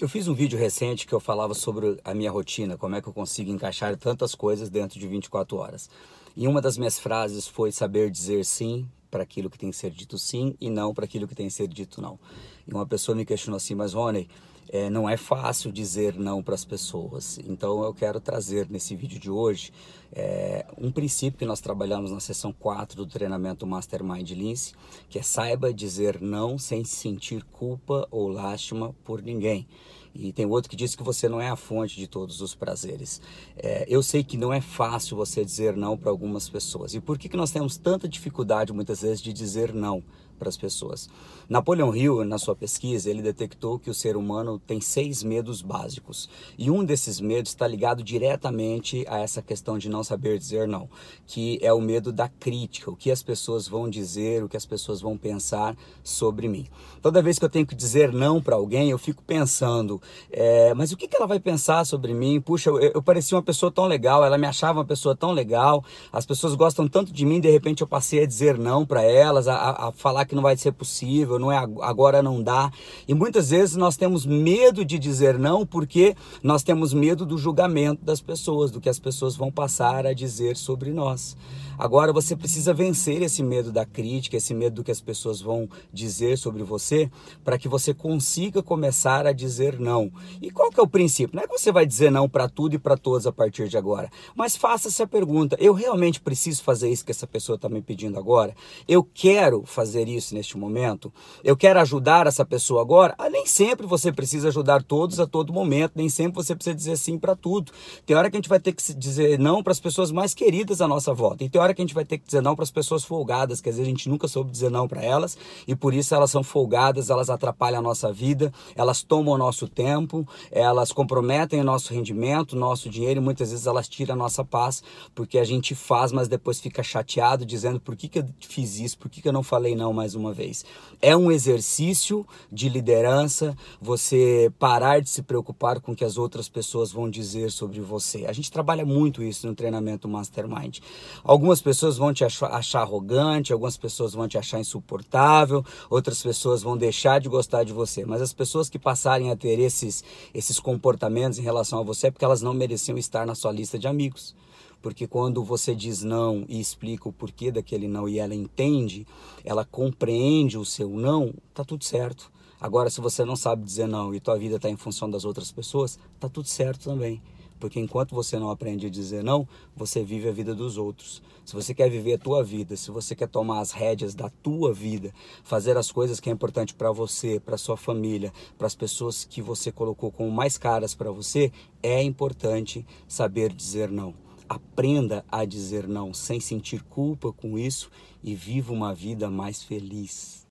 Eu fiz um vídeo recente que eu falava sobre a minha rotina, como é que eu consigo encaixar tantas coisas dentro de 24 horas. E uma das minhas frases foi saber dizer sim para aquilo que tem que ser dito sim e não para aquilo que tem que ser dito não. E uma pessoa me questionou assim, mas Rony, é, não é fácil dizer não para as pessoas. Então eu quero trazer nesse vídeo de hoje é, um princípio que nós trabalhamos na sessão 4 do treinamento Mastermind Lince, que é saiba dizer não sem sentir culpa ou lástima por ninguém. E tem outro que diz que você não é a fonte de todos os prazeres. É, eu sei que não é fácil você dizer não para algumas pessoas. E por que, que nós temos tanta dificuldade muitas vezes de dizer não? Para as pessoas. Napoleão Hill, na sua pesquisa, ele detectou que o ser humano tem seis medos básicos. E um desses medos está ligado diretamente a essa questão de não saber dizer não, que é o medo da crítica, o que as pessoas vão dizer, o que as pessoas vão pensar sobre mim. Toda vez que eu tenho que dizer não para alguém, eu fico pensando, é, mas o que, que ela vai pensar sobre mim? Puxa, eu, eu parecia uma pessoa tão legal, ela me achava uma pessoa tão legal, as pessoas gostam tanto de mim, de repente eu passei a dizer não para elas, a, a falar que não vai ser possível, não é agora não dá. E muitas vezes nós temos medo de dizer não porque nós temos medo do julgamento das pessoas, do que as pessoas vão passar a dizer sobre nós. Agora você precisa vencer esse medo da crítica, esse medo do que as pessoas vão dizer sobre você, para que você consiga começar a dizer não. E qual que é o princípio? Não é que você vai dizer não para tudo e para todos a partir de agora, mas faça essa pergunta: eu realmente preciso fazer isso que essa pessoa está me pedindo agora? Eu quero fazer isso neste momento? Eu quero ajudar essa pessoa agora? Ah, nem sempre você precisa ajudar todos a todo momento, nem sempre você precisa dizer sim para tudo. Tem hora que a gente vai ter que dizer não para as pessoas mais queridas à nossa volta. E tem hora que a gente vai ter que dizer não para as pessoas folgadas, que às vezes a gente nunca soube dizer não para elas e por isso elas são folgadas, elas atrapalham a nossa vida, elas tomam o nosso tempo, elas comprometem o nosso rendimento, o nosso dinheiro e muitas vezes elas tiram a nossa paz porque a gente faz, mas depois fica chateado dizendo por que, que eu fiz isso, por que, que eu não falei não mais uma vez. É um exercício de liderança você parar de se preocupar com o que as outras pessoas vão dizer sobre você. A gente trabalha muito isso no treinamento Mastermind. Algumas pessoas vão te achar arrogante, algumas pessoas vão te achar insuportável, outras pessoas vão deixar de gostar de você. Mas as pessoas que passarem a ter esses, esses comportamentos em relação a você é porque elas não mereciam estar na sua lista de amigos porque quando você diz não e explica o porquê daquele não e ela entende, ela compreende o seu não, tá tudo certo. Agora, se você não sabe dizer não e tua vida está em função das outras pessoas, tá tudo certo também. Porque enquanto você não aprende a dizer não, você vive a vida dos outros. Se você quer viver a tua vida, se você quer tomar as rédeas da tua vida, fazer as coisas que é importante para você, para sua família, para as pessoas que você colocou como mais caras para você, é importante saber dizer não. Aprenda a dizer não sem sentir culpa com isso e viva uma vida mais feliz.